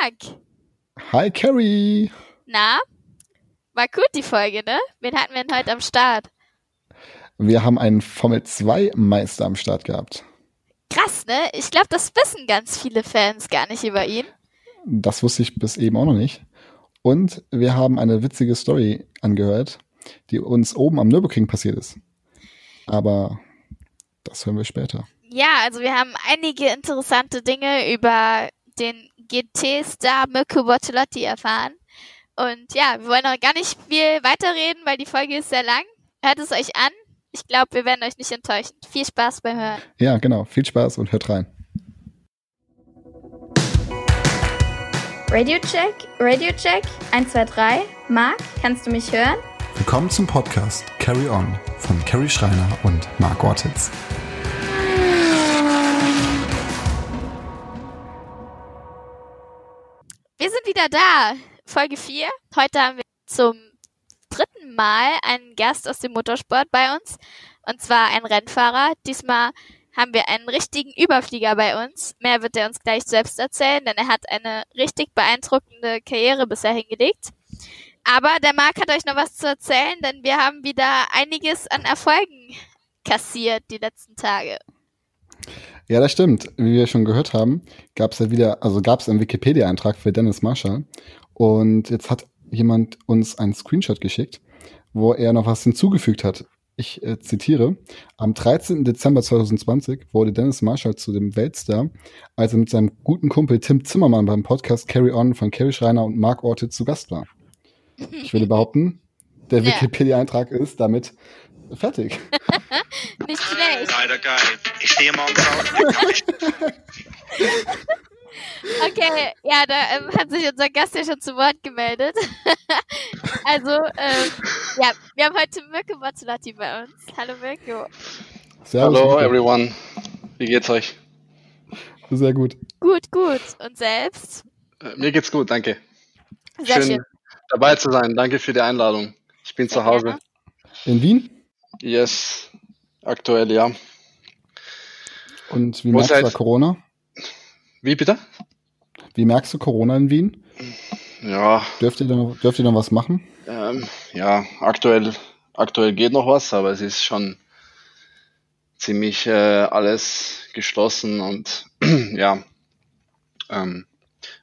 Marc. Hi Carrie. Na, war gut die Folge, ne? Wen hatten wir denn heute am Start? Wir haben einen Formel 2 Meister am Start gehabt. Krass, ne? Ich glaube, das wissen ganz viele Fans gar nicht über ihn. Das wusste ich bis eben auch noch nicht. Und wir haben eine witzige Story angehört, die uns oben am Nürburgring passiert ist. Aber das hören wir später. Ja, also wir haben einige interessante Dinge über den GT-Star Mirko Bortolotti erfahren. Und ja, wir wollen auch gar nicht viel weiterreden, weil die Folge ist sehr lang. Hört es euch an. Ich glaube, wir werden euch nicht enttäuschen. Viel Spaß beim Hören. Ja, genau. Viel Spaß und hört rein. Radio Check, Radio Check, 1, 2, 3. Marc, kannst du mich hören? Willkommen zum Podcast Carry On von Carrie Schreiner und Marc Ortiz. Wir sind wieder da. Folge 4. Heute haben wir zum dritten Mal einen Gast aus dem Motorsport bei uns. Und zwar ein Rennfahrer. Diesmal haben wir einen richtigen Überflieger bei uns. Mehr wird er uns gleich selbst erzählen, denn er hat eine richtig beeindruckende Karriere bisher hingelegt. Aber der Marc hat euch noch was zu erzählen, denn wir haben wieder einiges an Erfolgen kassiert die letzten Tage. Ja, das stimmt. Wie wir schon gehört haben, gab es ja wieder, also gab es einen Wikipedia-Eintrag für Dennis Marshall. Und jetzt hat jemand uns einen Screenshot geschickt, wo er noch was hinzugefügt hat. Ich äh, zitiere, am 13. Dezember 2020 wurde Dennis Marshall zu dem Weltstar, als er mit seinem guten Kumpel Tim Zimmermann beim Podcast Carry On von Carrie Schreiner und Mark Ortiz zu Gast war. Ich würde behaupten, der. Wikipedia-Eintrag ist damit fertig. Nicht schlecht. Leider geil. Ich stehe morgens auf. Okay, ja, da ähm, hat sich unser Gast ja schon zu Wort gemeldet. also, ähm, ja, wir haben heute Mirko Mazzolati bei uns. Hallo Mirko. Servus, Hallo everyone. Wie geht's euch? Sehr gut. Gut, gut. Und selbst? Äh, Mir geht's gut, danke. Sehr schön, schön. dabei zu sein. Danke für die Einladung. Ich bin Sehr zu Hause. gerne. In Wien? Yes, aktuell ja. Und wie Wo merkst du seid- da Corona? Wie bitte? Wie merkst du Corona in Wien? Ja, Dürft ihr da, dürft ihr noch was machen? ähm, ja, aktuell, aktuell geht noch was, aber es ist schon ziemlich äh, alles geschlossen und ja, ähm,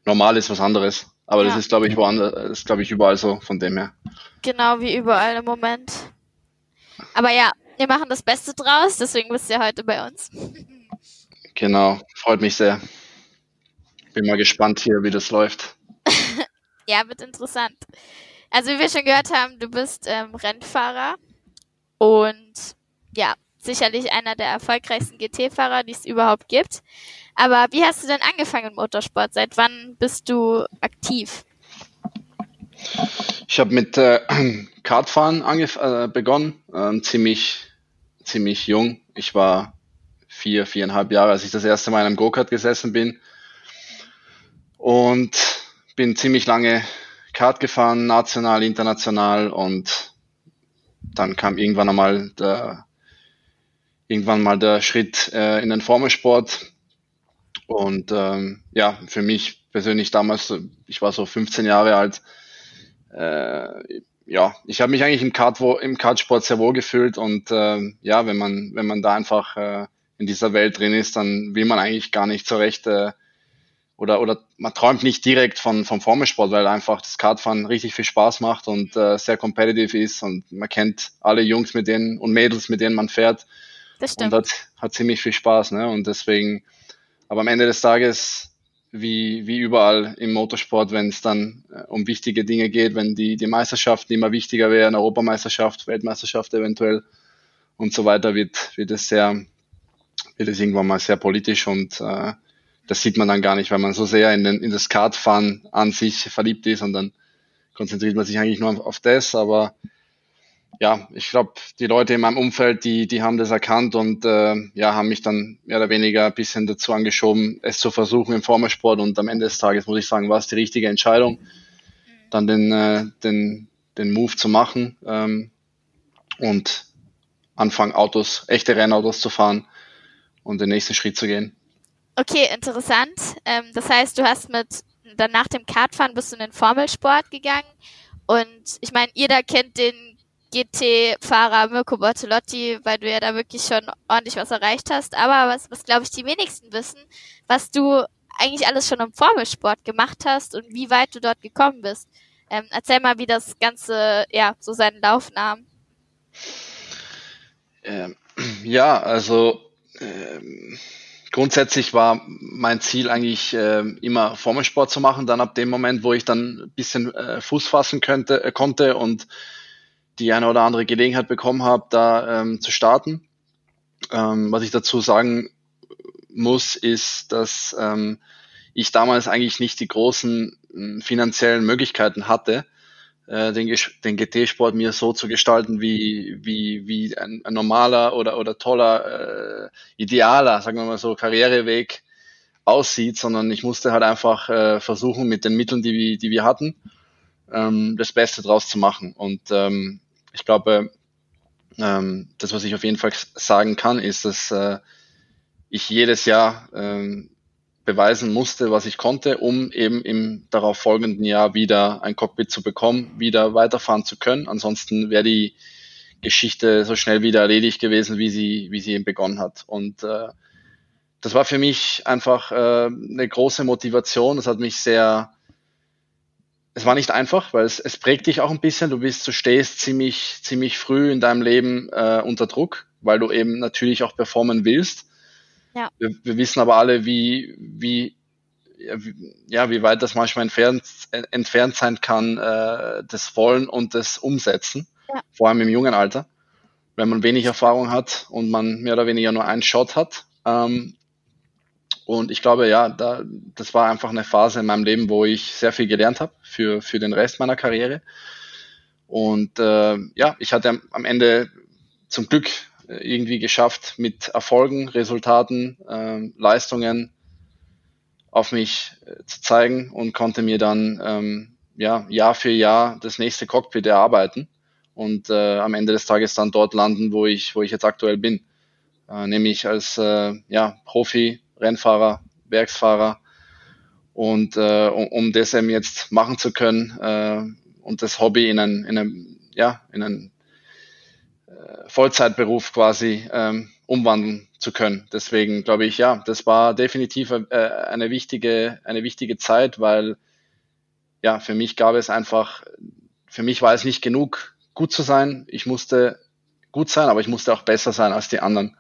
normal ist was anderes. Aber Ja. das ist, glaube ich, woanders, das ist, glaube ich, überall so, von dem her. Genau wie überall im Moment. Aber ja, wir machen das Beste draus, deswegen bist du heute bei uns. Genau, freut mich sehr. Bin mal gespannt hier, wie das läuft. Ja, wird interessant. Also wie wir schon gehört haben, du bist ähm, Rennfahrer und ja, sicherlich einer der erfolgreichsten GT-Fahrer, die es überhaupt gibt. Aber wie hast du denn angefangen im Motorsport? Seit wann bist du aktiv? Ich habe mit äh, Kartfahren angef äh, begonnen, ähm, ziemlich, ziemlich jung. Ich war vier, viereinhalb Jahre, als ich das erste Mal in einem Go-Kart gesessen bin. Und bin ziemlich lange Kart gefahren, national, international und dann kam irgendwann einmal der, irgendwann mal der Schritt äh, in den Formelsport. Und ähm, ja, für mich persönlich damals, ich war so 15 Jahre alt, äh, ja, ich habe mich eigentlich im Kart im Kartsport sehr wohl gefühlt und ähm, ja, wenn man wenn man da einfach äh, in dieser Welt drin ist, dann will man eigentlich gar nicht so recht äh, oder oder man träumt nicht direkt von vom Formelsport, weil einfach das Kartfahren richtig viel Spaß macht und äh, sehr competitive ist und man kennt alle Jungs mit denen und Mädels mit denen man fährt Das und stimmt. hat, hat ziemlich viel Spaß, ne? Und deswegen, aber am Ende des Tages, wie, wie überall im Motorsport, wenn es dann äh, um wichtige Dinge geht, wenn die, die Meisterschaften immer wichtiger werden, Europameisterschaft, Weltmeisterschaft eventuell und so weiter, wird, wird es sehr, wird es irgendwann mal sehr politisch und äh, das sieht man dann gar nicht, weil man so sehr in, den, in das Kartfahren an sich verliebt ist und dann konzentriert man sich eigentlich nur auf das, aber ja, ich glaube, die Leute in meinem Umfeld, die, die haben das erkannt und äh, ja, haben mich dann mehr oder weniger ein bisschen dazu angeschoben, es zu versuchen im Formelsport und am Ende des Tages muss ich sagen, war es die richtige Entscheidung, dann den, äh, den, den Move zu machen ähm, und anfangen, Autos, echte Rennautos zu fahren und den nächsten Schritt zu gehen. Okay, interessant. Ähm, das heißt, du hast mit dann nach dem Kartfahren bist du in den Formelsport gegangen. Und ich meine, da kennt den GT-Fahrer Mirko Bortolotti, weil du ja da wirklich schon ordentlich was erreicht hast. Aber was, was glaube ich die wenigsten wissen, was du eigentlich alles schon im Formelsport gemacht hast und wie weit du dort gekommen bist. Ähm, erzähl mal, wie das Ganze ja so seinen Lauf nahm. Ähm, ja, also ähm, grundsätzlich war mein Ziel eigentlich äh, immer Formelsport zu machen. Dann ab dem Moment, wo ich dann ein bisschen äh, Fuß fassen könnte, äh, konnte und die eine oder andere Gelegenheit bekommen habe, da ähm, zu starten. Ähm, was ich dazu sagen muss, ist, dass ähm, ich damals eigentlich nicht die großen äh, finanziellen Möglichkeiten hatte, äh, den, den GT-Sport mir so zu gestalten, wie, wie, wie ein, ein normaler oder, oder toller, äh, idealer, sagen wir mal so, Karriereweg aussieht, sondern ich musste halt einfach äh, versuchen, mit den Mitteln, die, wir, die wir hatten, ähm, das Beste draus zu machen. Und ähm, ich glaube, ähm, das, was ich auf jeden Fall sagen kann, ist, dass äh, ich jedes Jahr ähm, beweisen musste, was ich konnte, um eben im darauf folgenden Jahr wieder ein Cockpit zu bekommen, wieder weiterfahren zu können. Ansonsten wäre die Geschichte so schnell wieder erledigt gewesen, wie sie, wie sie eben begonnen hat. Und äh, das war für mich einfach äh, eine große Motivation. Das hat mich sehr, es war nicht einfach, weil es, es prägt dich auch ein bisschen. Du bist, du stehst ziemlich, ziemlich früh in deinem Leben äh, unter Druck, weil du eben natürlich auch performen willst. Ja. Wir, wir wissen aber alle, wie, wie, ja, wie weit das manchmal entfernt, entfernt sein kann, äh, das Wollen und das Umsetzen, ja. vor allem im jungen Alter, wenn man wenig Erfahrung hat und man mehr oder weniger nur einen Shot hat. Ähm, und ich glaube, ja, da, das war einfach eine Phase in meinem Leben, wo ich sehr viel gelernt habe für, für den Rest meiner Karriere. Und äh, ja, ich hatte am Ende zum Glück irgendwie geschafft, mit Erfolgen, Resultaten, äh, Leistungen auf mich äh, zu zeigen und konnte mir dann ähm, ja, Jahr für Jahr das nächste Cockpit erarbeiten und äh, am Ende des Tages dann dort landen, wo ich, wo ich jetzt aktuell bin. Äh, nämlich als äh, ja, Profi, Rennfahrer, Werksfahrer. Und äh, um, um das eben jetzt machen zu können äh, und das Hobby in ein, in ein, ja, in ein Vollzeitberuf quasi ähm, umwandeln zu können. Deswegen glaube ich, ja, das war definitiv äh, eine wichtige, eine wichtige Zeit, weil ja, für mich gab es einfach, für mich war es nicht genug, gut zu sein. Ich musste gut sein, aber ich musste auch besser sein als die anderen,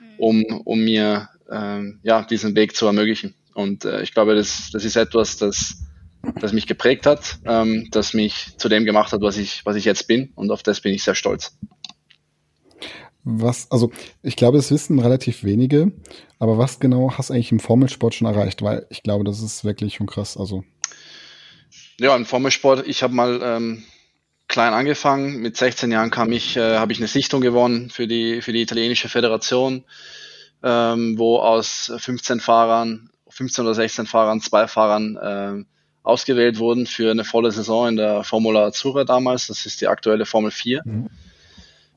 mhm. um, um mir ähm, ja, diesen Weg zu ermöglichen. Und äh, ich glaube, das, das ist etwas, das, das mich geprägt hat, ähm, das mich zu dem gemacht hat, was ich, was ich jetzt bin. Und auf das bin ich sehr stolz. Was, also ich glaube, es wissen relativ wenige, aber was genau hast du eigentlich im Formelsport schon erreicht? Weil ich glaube, das ist wirklich schon krass. Also. Ja, im Formelsport, ich habe mal ähm, klein angefangen. Mit 16 Jahren kam ich, äh, habe ich eine Sichtung gewonnen für die, für die italienische Föderation, ähm, wo aus 15 Fahrern, 15 oder 16 Fahrern, zwei Fahrern äh, ausgewählt wurden für eine volle Saison in der Formula Azzurra damals. Das ist die aktuelle Formel 4. Mhm.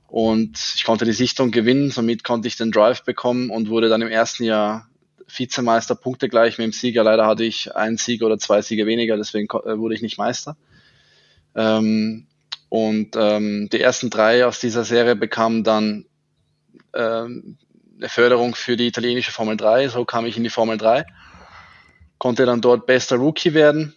Und ich konnte die Sichtung gewinnen, somit konnte ich den Drive bekommen und wurde dann im ersten Jahr Vizemeister, Punkte gleich mit dem Sieger. Leider hatte ich einen Sieg oder zwei Siege weniger, deswegen äh, wurde ich nicht Meister. Ähm, und ähm, die ersten drei aus dieser Serie bekamen dann ähm, eine Förderung für die italienische Formel 3. So kam ich in die Formel 3. Konnte dann dort bester Rookie werden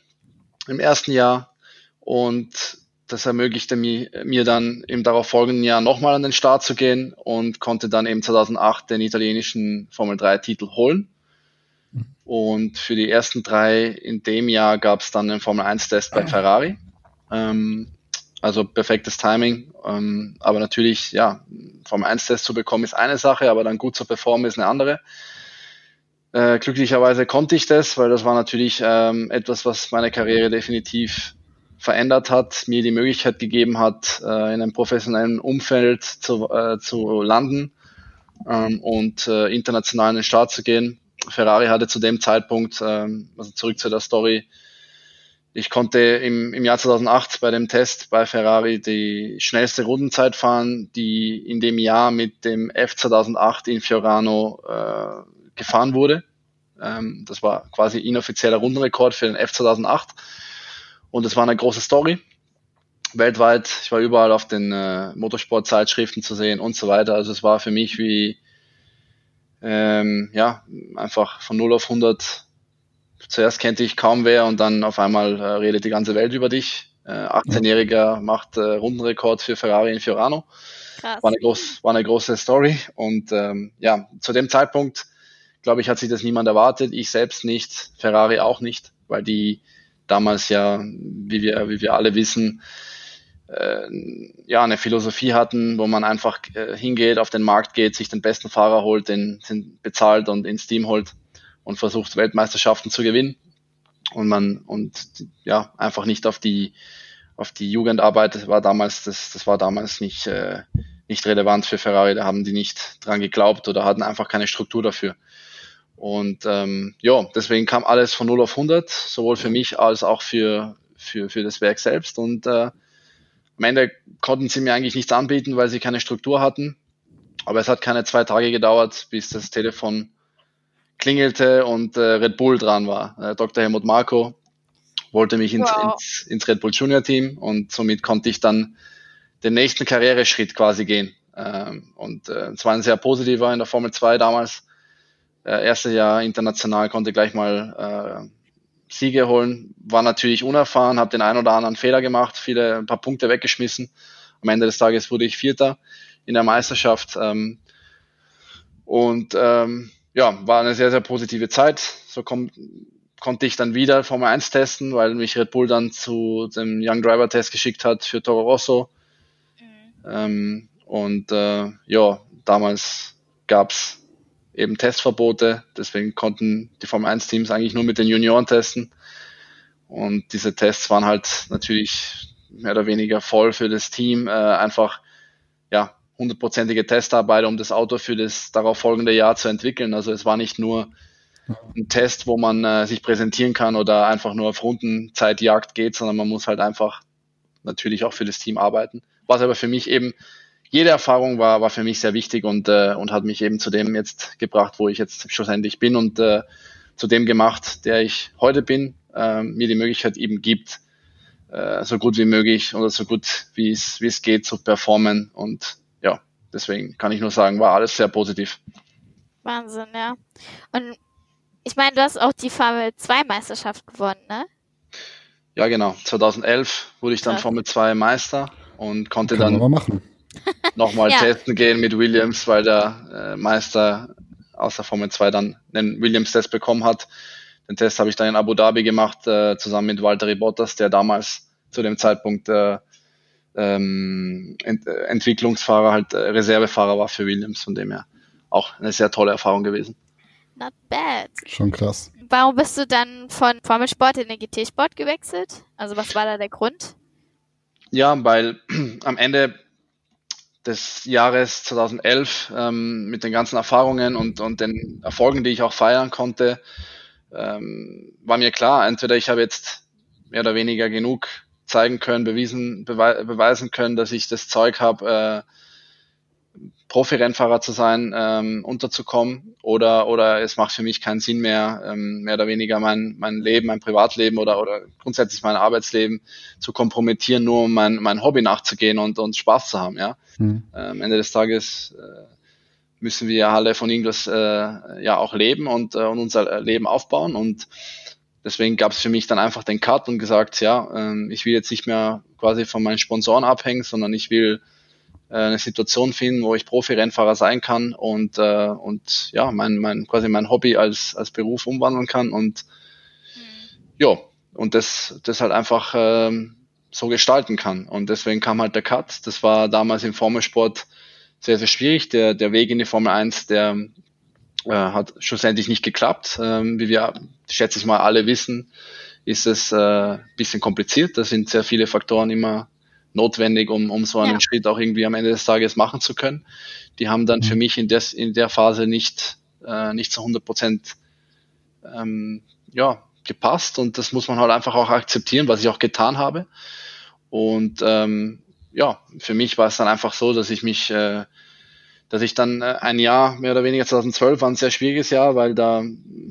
im ersten Jahr und das ermöglichte mir, mir dann im darauf folgenden Jahr nochmal an den Start zu gehen und konnte dann eben 2008 den italienischen Formel 3 Titel holen. Und für die ersten drei in dem Jahr gab es dann den Formel 1 Test bei Ferrari. Ähm, also perfektes Timing. Ähm, aber natürlich, ja, Formel 1 Test zu bekommen ist eine Sache, aber dann gut zu performen ist eine andere. Äh, glücklicherweise konnte ich das, weil das war natürlich ähm, etwas, was meine Karriere definitiv verändert hat, mir die Möglichkeit gegeben hat, äh, in einem professionellen Umfeld zu, äh, zu landen ähm, und äh, international in den Start zu gehen. Ferrari hatte zu dem Zeitpunkt, ähm, also zurück zu der Story, ich konnte im, im Jahr 2008 bei dem Test bei Ferrari die schnellste Rundenzeit fahren, die in dem Jahr mit dem F2008 in Fiorano äh, gefahren wurde. Ähm, das war quasi inoffizieller Rundenrekord für den F 2008 und es war eine große Story. Weltweit, ich war überall auf den äh, Motorsportzeitschriften zu sehen und so weiter. Also es war für mich wie ähm, ja einfach von 0 auf 100 zuerst kannte ich kaum wer und dann auf einmal äh, redet die ganze Welt über dich. Äh, 18-Jähriger macht äh, Rundenrekord für Ferrari in Fiorano. Krass. War eine, groß, war eine große Story und ähm, ja, zu dem Zeitpunkt, glaube ich, hat sich das niemand erwartet. Ich selbst nicht, Ferrari auch nicht, weil die damals ja, wie wir, wie wir alle wissen, äh, ja, eine Philosophie hatten, wo man einfach äh, hingeht, auf den Markt geht, sich den besten Fahrer holt, den, den bezahlt und ins Team holt und versucht Weltmeisterschaften zu gewinnen. Und man und ja einfach nicht auf die auf die Jugendarbeit war damals das das war damals nicht äh, nicht relevant für Ferrari. Da haben die nicht dran geglaubt oder hatten einfach keine Struktur dafür. Und ähm, ja deswegen kam alles von 0 auf 100 sowohl für mich als auch für für für das Werk selbst. Und äh, am Ende konnten sie mir eigentlich nichts anbieten weil sie keine Struktur hatten. Aber es hat keine zwei Tage gedauert bis das Telefon klingelte und äh, Red Bull dran war. Äh, Dr. Helmut Marko wollte mich ins, wow. ins, ins Red Bull Junior Team und somit konnte ich dann den nächsten Karriereschritt quasi gehen. Ähm, und äh, es war ein sehr positiver in der Formel 2 damals. Äh, erste Jahr international konnte gleich mal äh, Siege holen. War natürlich unerfahren, habe den einen oder anderen Fehler gemacht, viele ein paar Punkte weggeschmissen. Am Ende des Tages wurde ich Vierter in der Meisterschaft. Ähm, und ähm, ja, war eine sehr, sehr positive Zeit. So kommt, konnte ich dann wieder Formel 1 testen, weil mich Red Bull dann zu dem Young Driver Test geschickt hat für Toro Rosso. Mhm. Ähm, und äh, ja, damals gab's eben Testverbote, deswegen konnten die Formel 1 Teams eigentlich nur mit den Junioren testen. Und diese Tests waren halt natürlich mehr oder weniger voll für das Team, äh, einfach ja, hundertprozentige Testarbeit, um das Auto für das darauf folgende Jahr zu entwickeln. Also es war nicht nur ein Test, wo man äh, sich präsentieren kann oder einfach nur auf Rundenzeitjagd geht, sondern man muss halt einfach natürlich auch für das Team arbeiten. Was aber für mich eben jede Erfahrung war, war für mich sehr wichtig und, äh, und hat mich eben zu dem jetzt gebracht, wo ich jetzt schlussendlich bin und äh, zu dem gemacht, der ich heute bin, äh, mir die Möglichkeit eben gibt, äh, so gut wie möglich oder so gut wie es wie es geht zu performen und deswegen kann ich nur sagen, war alles sehr positiv. Wahnsinn, ja. Und ich meine, du hast auch die Formel 2 Meisterschaft gewonnen, ne? Ja, genau. 2011 wurde ich dann Krass. Formel 2 Meister und konnte Kann dann nochmal ja. testen gehen mit Williams, weil der äh, Meister aus der Formel 2 dann den Williams-Test bekommen hat. Den Test habe ich dann in Abu Dhabi gemacht, äh, zusammen mit Walter Bottas, der damals zu dem Zeitpunkt äh, ähm, Ent äh, Entwicklungsfahrer, halt äh, Reservefahrer war für Williams, von dem her auch eine sehr tolle Erfahrung gewesen. Not bad. Schon krass. Warum bist du dann von Formelsport in den GT-Sport gewechselt? Also was war da der Grund? Ja, weil am Ende des Jahres 2011 ähm, mit den ganzen Erfahrungen und, und den Erfolgen, die ich auch feiern konnte, ähm, war mir klar, entweder ich habe jetzt mehr oder weniger genug zeigen können, bewiesen, bewe beweisen können, dass ich das Zeug habe, äh, Profi-Rennfahrer zu sein, ähm, unterzukommen oder oder es macht für mich keinen Sinn mehr, ähm, mehr oder weniger mein mein Leben, mein Privatleben oder oder grundsätzlich mein Arbeitsleben zu kompromittieren, nur um mein mein Hobby nachzugehen und und Spaß zu haben, ja. Mhm. Äh, am Ende des Tages äh, müssen wir alle von irgendwas äh, ja auch leben und, äh, und unser Leben aufbauen und deswegen gab es für mich dann einfach den Cut und gesagt, ja, ähm, ich will jetzt nicht mehr quasi von meinen Sponsoren abhängen, sondern ich will äh, eine Situation finden, wo ich Profi-Rennfahrer sein kann und, äh, und ja, mein, mein, quasi mein Hobby als, als Beruf umwandeln kann und mhm. ja, und das, das halt einfach ähm, so gestalten kann. Und deswegen kam halt der Cut. Das war damals im Formelsport sehr, sehr schwierig. Der, der Weg in die Formel 1, der äh, hat schlussendlich nicht geklappt. Ähm, wie wir, schätze ich mal, alle wissen, ist es äh, bisschen kompliziert. Da sind sehr viele Faktoren immer notwendig, um, um so einen ja. Schritt auch irgendwie am Ende des Tages machen zu können. Die haben dann mhm. für mich in, des, in der Phase nicht, äh, nicht zu 100 Prozent ähm, ja, gepasst und das muss man halt einfach auch akzeptieren, was ich auch getan habe. Und ähm, ja, für mich war es dann einfach so, dass ich mich äh, dass ich dann äh, ein Jahr, mehr oder weniger 2012, war ein sehr schwieriges Jahr, weil da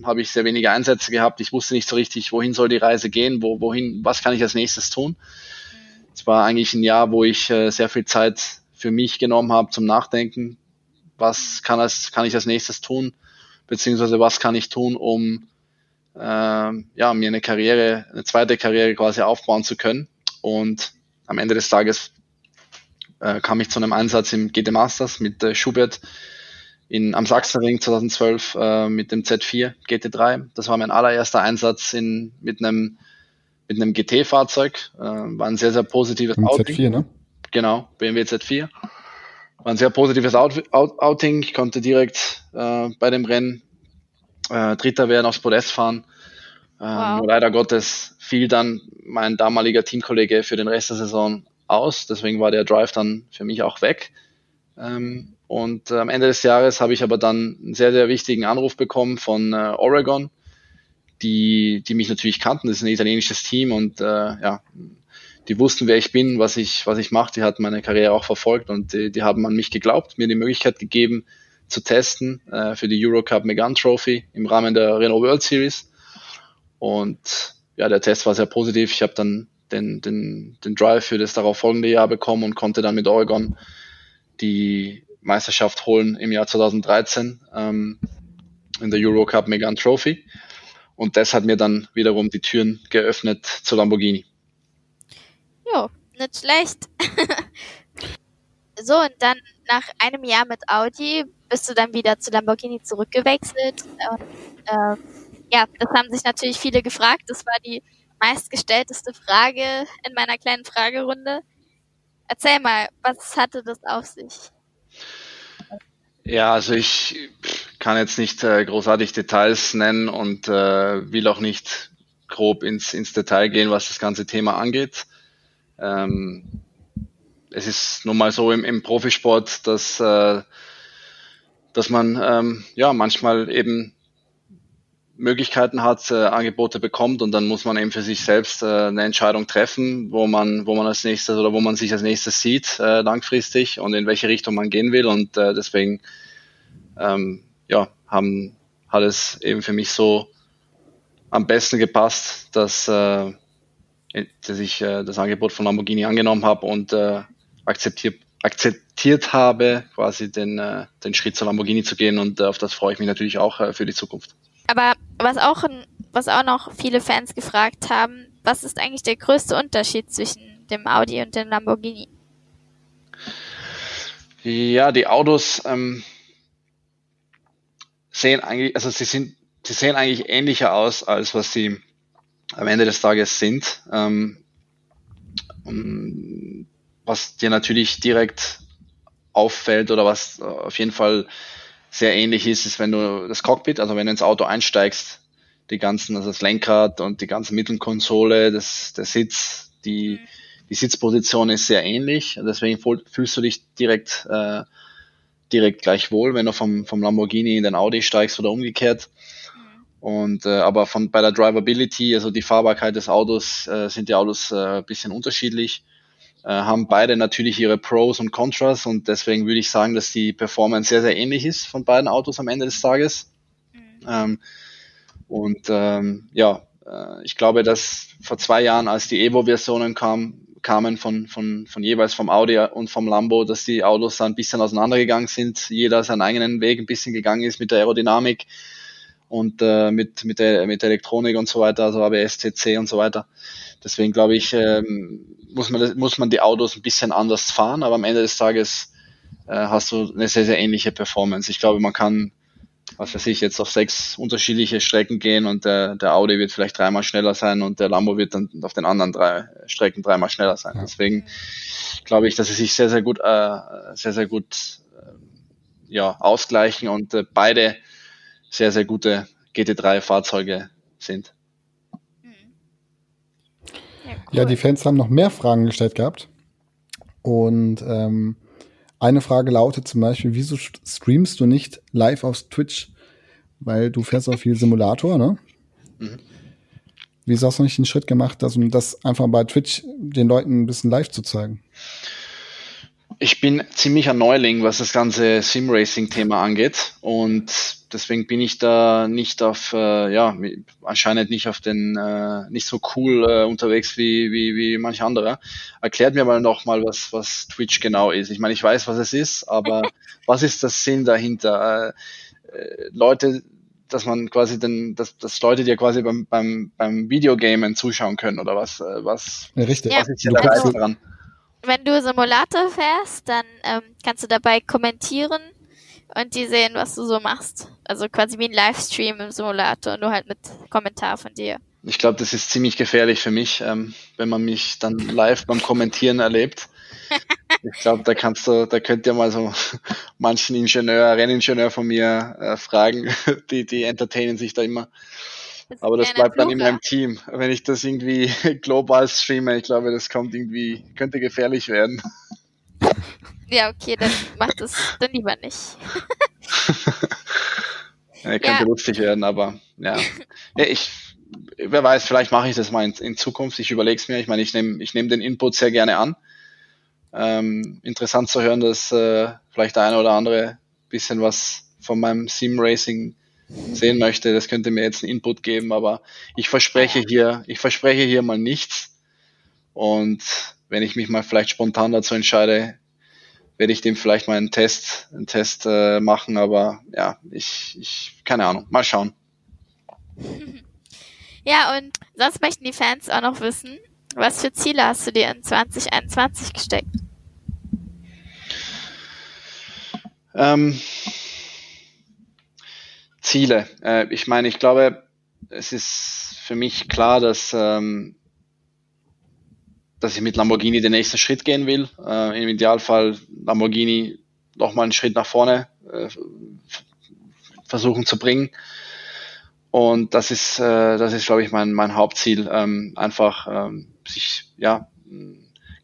habe ich sehr wenige Einsätze gehabt. Ich wusste nicht so richtig, wohin soll die Reise gehen, wo, wohin, was kann ich als nächstes tun. Es war eigentlich ein Jahr, wo ich äh, sehr viel Zeit für mich genommen habe zum Nachdenken. Was kann, es, kann ich als nächstes tun? Beziehungsweise was kann ich tun, um äh, ja, mir eine Karriere, eine zweite Karriere quasi aufbauen zu können. Und am Ende des Tages äh, kam ich zu einem Einsatz im GT Masters mit äh, Schubert in, am Sachsenring 2012 äh, mit dem Z4 GT3. Das war mein allererster Einsatz in, mit einem mit einem GT-Fahrzeug. Äh, war ein sehr, sehr positives Im Outing. Z4, ne? Genau, BMW Z4. War ein sehr positives Out Out Outing. Ich konnte direkt äh, bei dem Rennen äh, Dritter werden, aufs Podest fahren. Ähm, wow. Leider Gottes fiel dann mein damaliger Teamkollege für den Rest der Saison aus. Deswegen war der Drive dann für mich auch weg. Ähm, und äh, am Ende des Jahres habe ich aber dann einen sehr, sehr wichtigen Anruf bekommen von äh, Oregon, die, die mich natürlich kannten. Das ist ein italienisches Team und äh, ja, die wussten, wer ich bin, was ich, was ich mache. Die hatten meine Karriere auch verfolgt und die, die haben an mich geglaubt, mir die Möglichkeit gegeben, zu testen äh, für die Eurocup Megan Trophy im Rahmen der Renault World Series. Und ja, der Test war sehr positiv. Ich habe dann den, den, den Drive für das darauf folgende Jahr bekommen und konnte dann mit Oregon die Meisterschaft holen im Jahr 2013 ähm, in der Eurocup Megan Trophy. Und das hat mir dann wiederum die Türen geöffnet zu Lamborghini. Jo, nicht schlecht. so, und dann nach einem Jahr mit Audi bist du dann wieder zu Lamborghini zurückgewechselt. Und, äh, ja, das haben sich natürlich viele gefragt. Das war die meistgestellteste Frage in meiner kleinen Fragerunde. Erzähl mal, was hatte das auf sich? Ja, also ich kann jetzt nicht äh, großartig Details nennen und äh, will auch nicht grob ins, ins Detail gehen, was das ganze Thema angeht. Ähm, es ist nun mal so im, im Profisport, dass, äh, dass man ähm, ja manchmal eben Möglichkeiten hat, äh, Angebote bekommt und dann muss man eben für sich selbst äh, eine Entscheidung treffen, wo man, wo man als nächstes oder wo man sich als nächstes sieht äh, langfristig und in welche Richtung man gehen will und äh, deswegen ähm, ja haben hat es eben für mich so am besten gepasst, dass, äh, dass ich äh, das Angebot von Lamborghini angenommen habe und äh, akzeptiert akzeptiert habe, quasi den, äh, den Schritt zu Lamborghini zu gehen und äh, auf das freue ich mich natürlich auch äh, für die Zukunft. Aber was auch, was auch noch viele Fans gefragt haben, was ist eigentlich der größte Unterschied zwischen dem Audi und dem Lamborghini? Ja, die Autos ähm, sehen eigentlich, also sie sind, sie sehen eigentlich ähnlicher aus, als was sie am Ende des Tages sind. Ähm, was dir natürlich direkt auffällt oder was auf jeden Fall sehr ähnlich ist, ist, wenn du das Cockpit, also wenn du ins Auto einsteigst, die ganzen, also das Lenkrad und die ganze Mittelkonsole, das, der Sitz, die, die Sitzposition ist sehr ähnlich. Deswegen fühlst du dich direkt, äh, direkt gleich wohl, wenn du vom, vom Lamborghini in den Audi steigst oder umgekehrt. Und äh, aber von bei der Drivability, also die Fahrbarkeit des Autos, äh, sind die Autos äh, bisschen unterschiedlich äh, haben beide natürlich ihre Pros und Contras und deswegen würde ich sagen, dass die Performance sehr, sehr ähnlich ist von beiden Autos am Ende des Tages. Mhm. Ähm, und ähm, ja, äh, ich glaube, dass vor zwei Jahren, als die Evo-Versionen kam, kamen von, von, von jeweils vom Audi und vom Lambo, dass die Autos da ein bisschen auseinandergegangen sind, jeder seinen eigenen Weg ein bisschen gegangen ist mit der Aerodynamik und äh, mit, mit, der, mit der Elektronik und so weiter, also ABS, TC und so weiter. Deswegen glaube ich, ähm, muss, man, muss man die Autos ein bisschen anders fahren, aber am Ende des Tages äh, hast du eine sehr, sehr ähnliche Performance. Ich glaube, man kann, was weiß ich, jetzt auf sechs unterschiedliche Strecken gehen und der, der Audi wird vielleicht dreimal schneller sein und der Lambo wird dann auf den anderen drei Strecken dreimal schneller sein. Ja. Deswegen glaube ich, dass sie sich sehr, sehr gut, äh, sehr, sehr gut äh, ja, ausgleichen und äh, beide sehr, sehr gute GT3-Fahrzeuge sind. Ja, cool. ja, die Fans haben noch mehr Fragen gestellt gehabt. Und ähm, eine Frage lautet zum Beispiel, wieso streamst du nicht live auf Twitch? Weil du fährst auch viel Simulator, ne? Mhm. Wieso hast du nicht den Schritt gemacht, dass, um das einfach bei Twitch den Leuten ein bisschen live zu zeigen? Ich bin ziemlich ein Neuling, was das ganze Sim-Racing-Thema angeht und deswegen bin ich da nicht auf, äh, ja, anscheinend nicht auf den, äh, nicht so cool äh, unterwegs wie, wie, wie manch anderer. Erklärt mir mal noch mal, was, was Twitch genau ist. Ich meine, ich weiß, was es ist, aber was ist das Sinn dahinter? Äh, äh, Leute, dass man quasi den, dass, dass Leute dir quasi beim, beim, beim Videogamen zuschauen können oder was, äh, was, Ja, richtig. Ja, was ist hier du der du- dran? Wenn du Simulator fährst, dann ähm, kannst du dabei kommentieren und die sehen, was du so machst. Also quasi wie ein Livestream im Simulator, nur halt mit Kommentar von dir. Ich glaube, das ist ziemlich gefährlich für mich, ähm, wenn man mich dann live beim Kommentieren erlebt. Ich glaube, da kannst du, da könnt ihr mal so manchen Ingenieur, Renningenieur von mir äh, fragen, die, die entertainen sich da immer. Aber das bleibt dann in meinem Team. Wenn ich das irgendwie global streame, ich glaube, das kommt irgendwie, könnte gefährlich werden. Ja, okay, dann macht es dann lieber nicht. Äh, könnte Ja. lustig werden, aber ja. ja ich, wer weiß, vielleicht mache ich das mal in, in Zukunft. Ich überlege es mir. Ich meine, ich nehme ich nehm den Input sehr gerne an. Ähm, interessant zu hören, dass äh, vielleicht der eine oder andere bisschen was von meinem Sim Racing sehen möchte. Das könnte mir jetzt einen Input geben, aber ich verspreche hier, ich verspreche hier mal nichts. Und wenn ich mich mal vielleicht spontan dazu entscheide, werde ich dem vielleicht mal einen Test, einen Test äh, machen, aber ja, ich, ich, keine Ahnung, mal schauen. Ja, und sonst möchten die Fans auch noch wissen, was für Ziele hast du dir in 2021 gesteckt? Ähm, Ziele. Äh, ich meine, ich glaube, es ist für mich klar, dass, ähm, dass ich mit Lamborghini den nächsten Schritt gehen will. Äh, Im Idealfall Lamborghini nochmal einen Schritt nach vorne äh, versuchen zu bringen. Und das ist, äh, das ist, glaube ich, mein, mein Hauptziel, ähm, einfach ähm, sich ja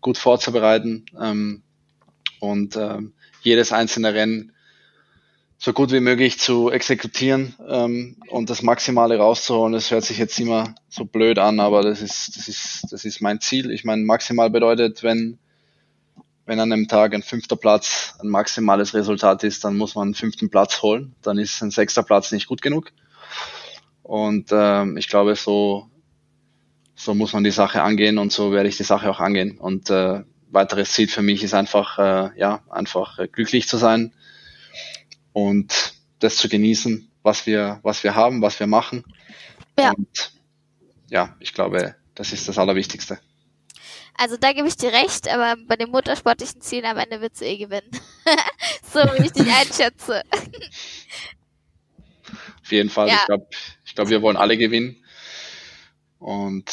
gut vorzubereiten ähm, und ähm, jedes einzelne Rennen so gut wie möglich zu exekutieren ähm, und das Maximale rauszuholen. Das hört sich jetzt immer so blöd an, aber das ist, das ist, das ist mein Ziel. Ich meine, maximal bedeutet, wenn, wenn an einem Tag ein fünfter Platz ein maximales Resultat ist, dann muss man einen fünften Platz holen. Dann ist ein sechster Platz nicht gut genug. Und ähm, ich glaube, so, so muss man die Sache angehen und so werde ich die Sache auch angehen. Und äh, weiteres Ziel für mich ist einfach, äh, ja, einfach äh, glücklich zu sein und das zu genießen, was wir, was wir haben, was wir machen. Ja. Und ja, ich glaube, das ist das Allerwichtigste. Also da gebe ich dir recht, aber bei den motorsportlichen Zielen am Ende willst du eh gewinnen. so wie ich dich einschätze. Auf jeden Fall. Ja. Ich glaube, ich glaube, wir wollen alle gewinnen. Und,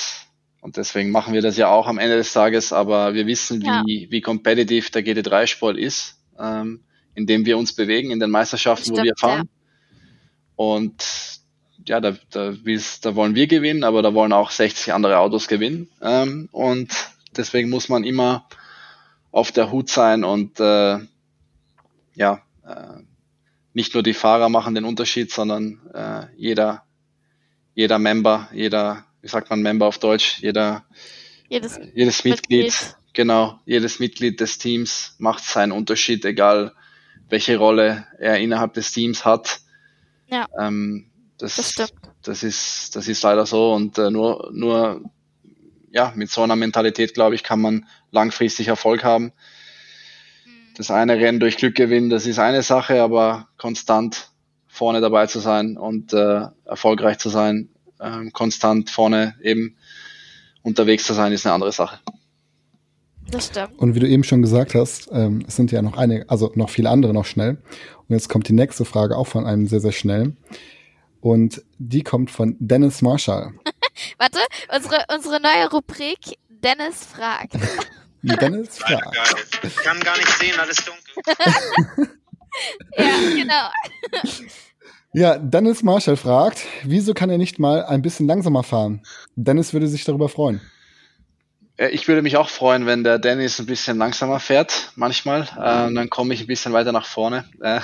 und deswegen machen wir das ja auch am Ende des Tages, aber wir wissen, Ja. wie, wie competitive der GT3-Sport ist, ähm, in dem wir uns bewegen, in den Meisterschaften, wo wir Stimmt, fahren. Und ja, da, da, da wollen wir gewinnen, aber da wollen auch 60 andere Autos gewinnen. Ähm, und deswegen muss man immer auf der Hut sein und äh, ja, äh, nicht nur die Fahrer machen den Unterschied, sondern äh, jeder, jeder Member, jeder, wie sagt man Member auf Deutsch, jeder, Jedes jedes Mitglied, Mitglied. genau, jedes Mitglied des Teams macht seinen Unterschied, egal welche Rolle er innerhalb des Teams hat. Ja. Ähm, das, Das stimmt. das ist, das ist leider so und äh, nur, nur, ja, mit so einer Mentalität, glaube ich, kann man langfristig Erfolg haben. Das eine Rennen durch Glück gewinnen, das ist eine Sache, aber konstant vorne dabei zu sein und äh, erfolgreich zu sein, ähm, konstant vorne eben unterwegs zu sein, ist eine andere Sache. Das stimmt. Und wie du eben schon gesagt hast, ähm, es sind ja noch einige, also noch viele andere noch schnell. Und jetzt kommt die nächste Frage auch von einem sehr, sehr schnell. Und die kommt von Dennis Marshall. Warte, unsere, unsere neue Rubrik Dennis fragt. Dennis fragt. Ich kann gar nicht sehen, alles dunkel. ja, genau. Ja, Dennis Marshall fragt, wieso kann er nicht mal ein bisschen langsamer fahren? Dennis würde sich darüber freuen. Äh, Ich würde mich auch freuen, wenn der Dennis ein bisschen langsamer fährt, manchmal. Äh, dann komme ich ein bisschen weiter nach vorne. Äh,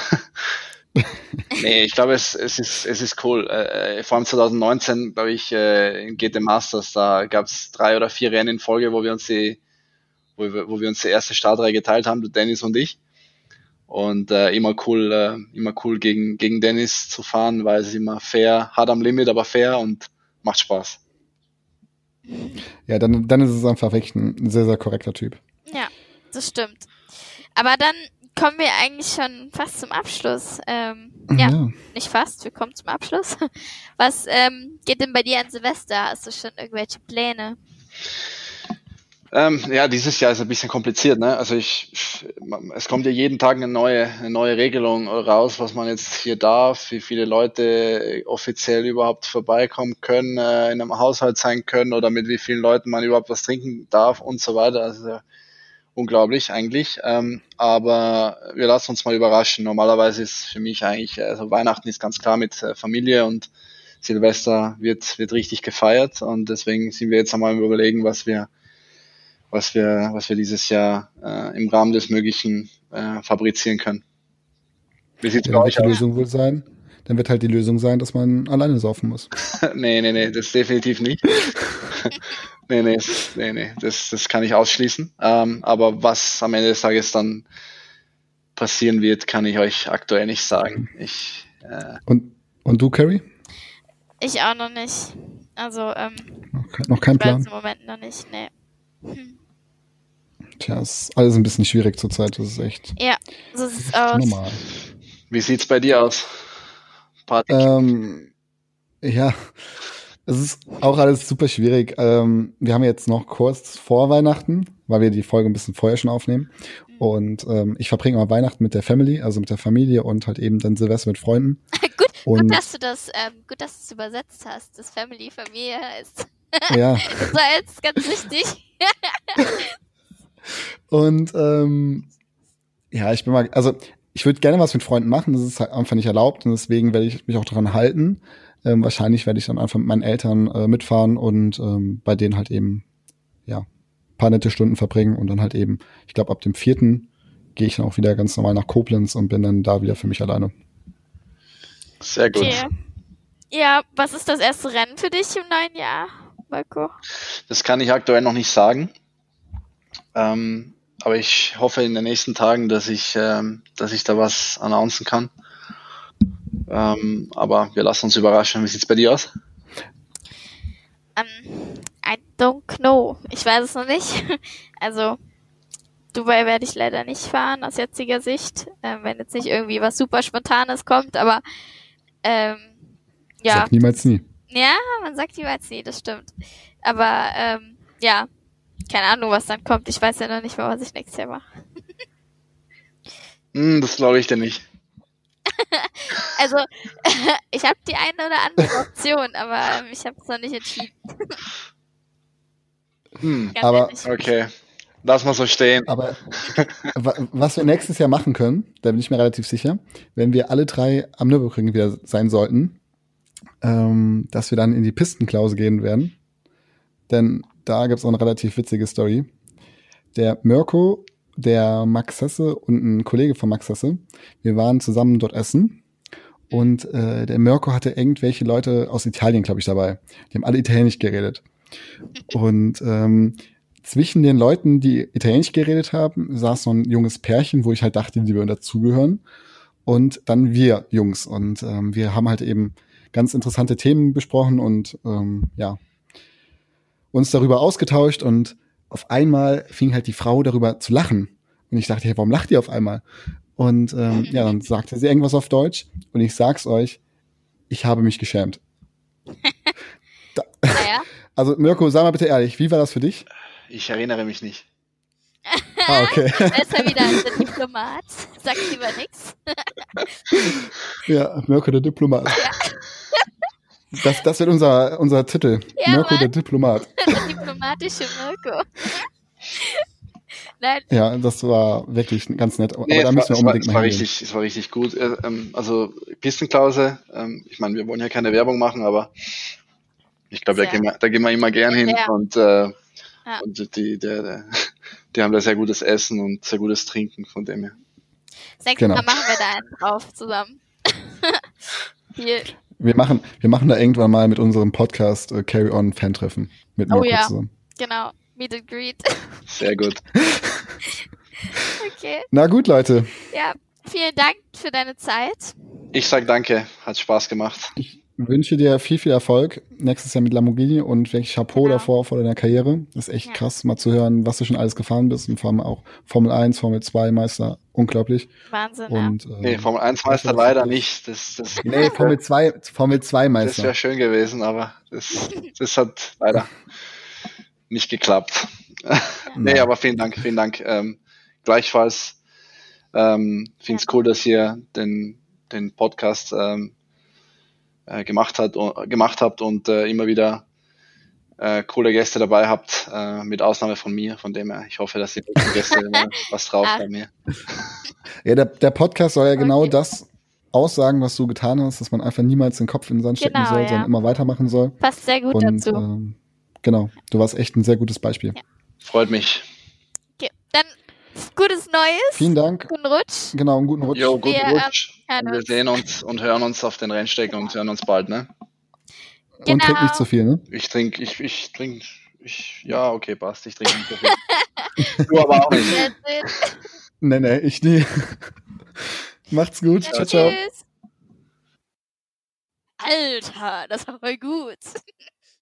nee, ich glaube, es, es, ist, es ist cool. Äh, vor allem 2019, glaube ich, äh, in GT Masters, da gab es drei oder vier Rennen in Folge, wo wir uns die wo wir, wo wir uns die erste Startreihe geteilt haben, Dennis und ich. Und äh, immer cool, äh, immer cool gegen, gegen Dennis zu fahren, weil es immer fair, hart am Limit, aber fair und macht Spaß. Ja, dann, dann ist es einfach wirklich ein sehr, sehr korrekter Typ. Ja, das stimmt. Aber dann kommen wir eigentlich schon fast zum Abschluss. Ähm, ja, Ja. nicht fast, wir kommen zum Abschluss. Was ähm, geht denn bei dir an Silvester? Hast du schon irgendwelche Pläne? Ähm, ja, dieses Jahr ist ein bisschen kompliziert, ne? Also ich, es kommt ja jeden Tag eine neue, eine neue Regelung raus, was man jetzt hier darf, wie viele Leute offiziell überhaupt vorbeikommen können, äh, in einem Haushalt sein können oder mit wie vielen Leuten man überhaupt was trinken darf und so weiter. Also unglaublich eigentlich. Ähm, aber wir lassen uns mal überraschen. Normalerweise ist für mich eigentlich, also Weihnachten ist ganz klar mit äh, Familie und Silvester wird, wird richtig gefeiert und deswegen sind wir jetzt einmal im Überlegen, was wir was wir, was wir dieses Jahr äh, im Rahmen des Möglichen äh, fabrizieren können. Wie sieht's Ja, die aus? Lösung wohl sein. Dann wird halt die Lösung sein, dass man alleine saufen muss. nee, nee, nee, das definitiv nicht. nee, nee, das- nee, nee, das, das kann ich ausschließen. Ähm, aber was am Ende des Tages dann passieren wird, kann ich euch aktuell nicht sagen. Ich, äh, Und, und du, Carrie? Ich auch noch nicht. Also, ähm, Noch, ke- noch kein Plan? im Moment noch nicht, nee. Tja, ist alles ein bisschen schwierig zurzeit. Das ist echt Ja, so sieht's aus. normal. wie sieht's bei dir aus? Patrick? Ähm, ja, es ist auch alles super schwierig. Ähm, wir haben jetzt noch kurz vor Weihnachten, weil wir die Folge ein bisschen vorher schon aufnehmen. Und ähm, ich verbringe immer Weihnachten mit der Family, also mit der Familie und halt eben dann Silvester mit Freunden. gut, Und gut, dass du das, ähm, gut, dass du es übersetzt hast. Das Family, Familie ist, ja, das war jetzt ganz wichtig. und ähm, ja, ich bin mal, also ich würde gerne was mit Freunden machen, das ist halt einfach nicht erlaubt und deswegen werde ich mich auch daran halten. Ähm, wahrscheinlich werde ich dann einfach mit meinen Eltern äh, mitfahren und ähm, bei denen halt eben, ja, paar nette Stunden verbringen und dann halt eben, ich glaube, ab dem vierten gehe ich dann auch wieder ganz normal nach Koblenz und bin dann da wieder für mich alleine. Sehr gut. Okay. Ja, was ist das erste Rennen für dich im neuen Jahr, Marco? Das kann ich aktuell noch nicht sagen. Ähm, aber ich hoffe in den nächsten Tagen, dass ich, ähm, dass ich da was announcen kann. Ähm, aber wir lassen uns überraschen. Wie sieht's bei dir aus? Ähm, I don't know. Ich weiß es noch nicht. Also, Dubai werde ich leider nicht fahren aus jetziger Sicht, ähm, wenn jetzt nicht irgendwie was super Spontanes kommt, aber ähm, ja, Sag niemals nie. Ja, man sagt jeweils nie, das stimmt. Aber ähm, ja, keine Ahnung, was dann kommt. Ich weiß ja noch nicht mal, was ich nächstes Jahr mache. Hm, das glaube ich dir nicht. Also, ich habe die eine oder andere Option, aber ähm, ich habe es noch nicht entschieden. Hm, Aber- ehrlich. okay. Lass mal so stehen. Aber wa- was wir nächstes Jahr machen können, da bin ich mir relativ sicher, wenn wir alle drei am Nürburgring wieder sein sollten, ähm, dass wir dann in die Pistenklause gehen werden. Denn da gibt's auch eine relativ witzige Story. Der Mirko, der Max Hesse und ein Kollege von Max Hesse, wir waren zusammen dort essen. Und äh, der Mirko hatte irgendwelche Leute aus Italien, glaube ich, dabei. Die haben alle Italienisch geredet. Und ähm, zwischen den Leuten, die Italienisch geredet haben, saß so ein junges Pärchen, wo ich halt dachte, die würden dazugehören. Und dann wir Jungs. Und ähm, wir haben halt eben ganz interessante Themen besprochen und ähm, ja, uns darüber ausgetauscht. Und auf einmal fing halt die Frau darüber zu lachen. Und ich dachte, hey, warum lacht ihr auf einmal? Und ähm, ja, dann sagte sie irgendwas auf Deutsch. Und ich sag's euch, ich habe mich geschämt. Naja, Also Mirko, sag mal bitte ehrlich, wie war das für dich? Ich erinnere mich nicht. Ah, okay. da ist er wieder der Diplomat. Sagt lieber nix. Ja, Mirko der Diplomat. Das, das wird unser, unser Titel. Ja, Mirko Mann. der Diplomat. Der diplomatische Mirko. Nein, Ja, das war wirklich ganz nett. Aber Nee, da es, müssen wir war, es, war, unbedingt es, mal war richtig, es war richtig gut. Äh, ähm, also Pistenklause, ähm, ich meine, wir wollen ja keine Werbung machen, aber ich glaube, da, Sehr. gehen wir- da gehen wir immer gern hin Ja. und, äh, Ja. und die, der, der, die haben da sehr gutes Essen und sehr gutes Trinken von dem her. nächste Genau. Mal machen wir da einen drauf zusammen. Hier, Wir machen, wir machen da irgendwann mal mit unserem Podcast äh, Carry On Fan-Treffen mit Oh Mirko ja. zusammen. genau. Meet and Greet. Sehr gut. Okay. Na gut, Leute. Ja, vielen Dank für deine Zeit. Ich sag danke, hat Spaß gemacht. Ich wünsche dir viel, viel Erfolg nächstes Jahr mit Lamborghini und wirklich Chapeau Genau. davor vor deiner Karriere. Das ist echt Ja. krass, mal zu hören, was du schon alles gefahren bist und vor allem auch Formel 1, Formel 2 Meister. Unglaublich. Wahnsinn. Ja. Und, äh, Nee, Formel 1 Meister das leider nicht. Das, das, Nee, Formel 2, Formel 2 das Meister. wäre schön gewesen, aber das, das hat leider nicht geklappt. nee, Nein. aber vielen Dank, vielen Dank. Ähm, gleichfalls ähm, finde es cool, dass ihr den, den Podcast ähm, äh, gemacht, hat, gemacht habt und äh, immer wieder äh, coole Gäste dabei habt, äh, mit Ausnahme von mir. Von dem her, ich hoffe, dass die Gäste mal was drauf Ah. bei mir. Ja, der, der Podcast soll ja genau Okay. das aussagen, was du getan hast, dass man einfach niemals den Kopf in den Sand stecken Genau, soll, ja. sondern immer weitermachen soll. Passt sehr gut Und dazu. ähm, genau, du warst echt ein sehr gutes Beispiel. Ja. Freut mich. Gutes Neues. Vielen Dank. Guten Rutsch. Genau, einen guten Rutsch. Jo, guten Wir, ähm, Rutsch. Und wir sehen uns und hören uns auf den Rennstecken und hören uns bald, ne? Und Genau. trink nicht zu viel, ne? Ich trinke, ich, ich trinke, ich, ja, okay, passt. Ich trinke nicht so viel. du aber auch nicht. Nee, nee, ich nie. Macht's gut. Ciao, ciao. Tschüss. Alter, das war voll gut.